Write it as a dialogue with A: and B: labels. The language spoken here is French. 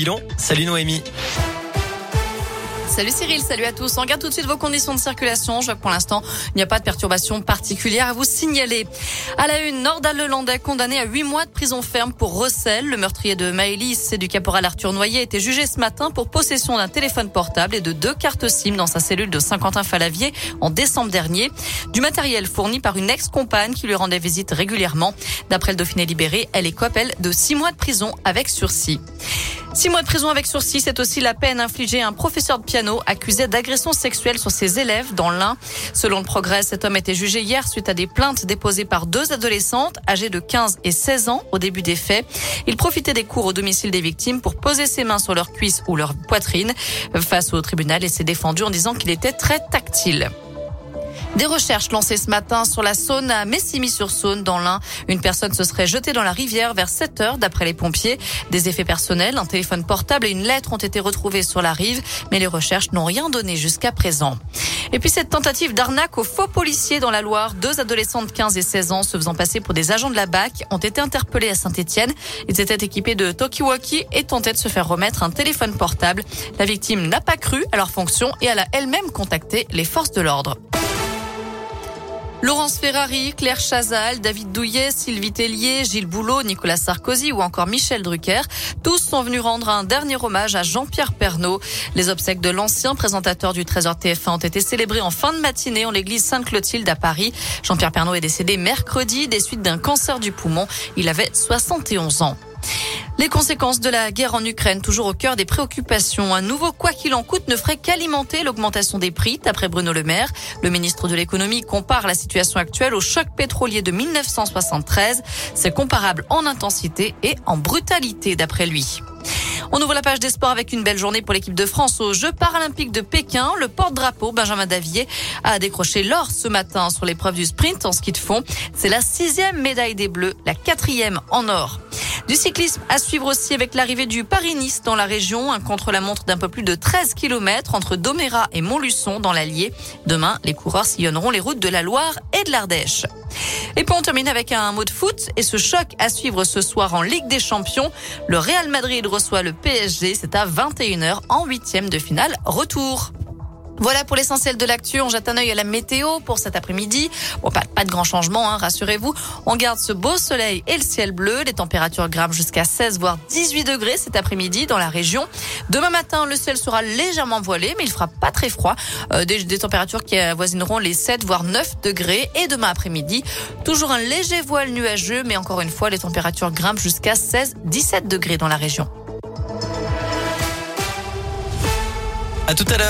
A: Bilan, salut Noémie.
B: Salut Cyril, salut à tous. On regarde tout de suite vos conditions de circulation. Je vois que pour l'instant, il n'y a pas de perturbation particulière à vous signaler. À la une, Nordal Lelandais condamné à 8 mois de prison ferme pour recel. Le meurtrier de Maëlys et du caporal Arthur Noyer été jugé ce matin pour possession d'un téléphone portable et de deux cartes SIM dans sa cellule de Saint-Quentin-Falavier en décembre dernier. Du matériel fourni par une ex-compagne qui lui rendait visite régulièrement. D'après le Dauphiné libéré, elle écope, elle, de 6 mois de prison avec sursis. Six mois de prison avec sursis, c'est aussi la peine infligée à un professeur de piano accusé d'agression sexuelle sur ses élèves dans l'Ain. Selon le progrès, cet homme était jugé hier suite à des plaintes déposées par deux adolescentes âgées de 15 et 16 ans au début des faits. Il profitait des cours au domicile des victimes pour poser ses mains sur leurs cuisses ou leur poitrine. Face au tribunal, et s'est défendu en disant qu'il était très tactile. Des recherches lancées ce matin sur la Saône à Messimy-sur-Saône dans l'Ain. Une personne se serait jetée dans la rivière vers 7 heures d'après les pompiers. Des effets personnels, un téléphone portable et une lettre ont été retrouvés sur la rive, mais les recherches n'ont rien donné jusqu'à présent. Et puis cette tentative d'arnaque aux faux policiers dans la Loire, deux adolescents de 15 et 16 ans se faisant passer pour des agents de la BAC ont été interpellés à Saint-Etienne. Ils étaient équipés de Tokiwoki et tentaient de se faire remettre un téléphone portable. La victime n'a pas cru à leur fonction et elle a elle-même contacté les forces de l'ordre. Laurence Ferrari, Claire Chazal, David Douillet, Sylvie Tellier, Gilles Boulot, Nicolas Sarkozy ou encore Michel Drucker, tous sont venus rendre un dernier hommage à Jean-Pierre Pernaud. Les obsèques de l'ancien présentateur du Trésor TF1 ont été célébrées en fin de matinée en l'église Sainte-Clotilde à Paris. Jean-Pierre Pernaud est décédé mercredi des suites d'un cancer du poumon. Il avait 71 ans. Les conséquences de la guerre en Ukraine, toujours au cœur des préoccupations. Un nouveau quoi qu'il en coûte ne ferait qu'alimenter l'augmentation des prix, d'après Bruno Le Maire. Le ministre de l'économie compare la situation actuelle au choc pétrolier de 1973. C'est comparable en intensité et en brutalité, d'après lui. On ouvre la page des sports avec une belle journée pour l'équipe de France aux Jeux paralympiques de Pékin. Le porte-drapeau Benjamin Davier a décroché l'or ce matin sur l'épreuve du sprint en ski de fond. C'est la sixième médaille des Bleus, la quatrième en or. Du cyclisme à suivre aussi avec l'arrivée du Paris-Nice dans la région, un contre-la-montre d'un peu plus de 13 km entre Domérat et Montluçon dans l'Allier. Demain, les coureurs sillonneront les routes de la Loire et de l'Ardèche. Et puis on termine avec un mot de foot et ce choc à suivre ce soir en Ligue des Champions. Le Real Madrid reçoit le PSG, c'est à 21h en huitième de finale retour. Voilà pour l'essentiel de l'actu. On jette un œil à la météo pour cet après-midi. Bon, pas, de grand changement, hein, rassurez-vous. On garde ce beau soleil et le ciel bleu. Les températures grimpent jusqu'à 16 voire 18 degrés cet après-midi dans la région. Demain matin, le ciel sera légèrement voilé, mais il fera pas très froid. Euh, des, des, températures qui avoisineront les 7 voire 9 degrés. Et demain après-midi, toujours un léger voile nuageux, mais encore une fois, les températures grimpent jusqu'à 16, 17 degrés dans la région.
A: À tout à l'heure.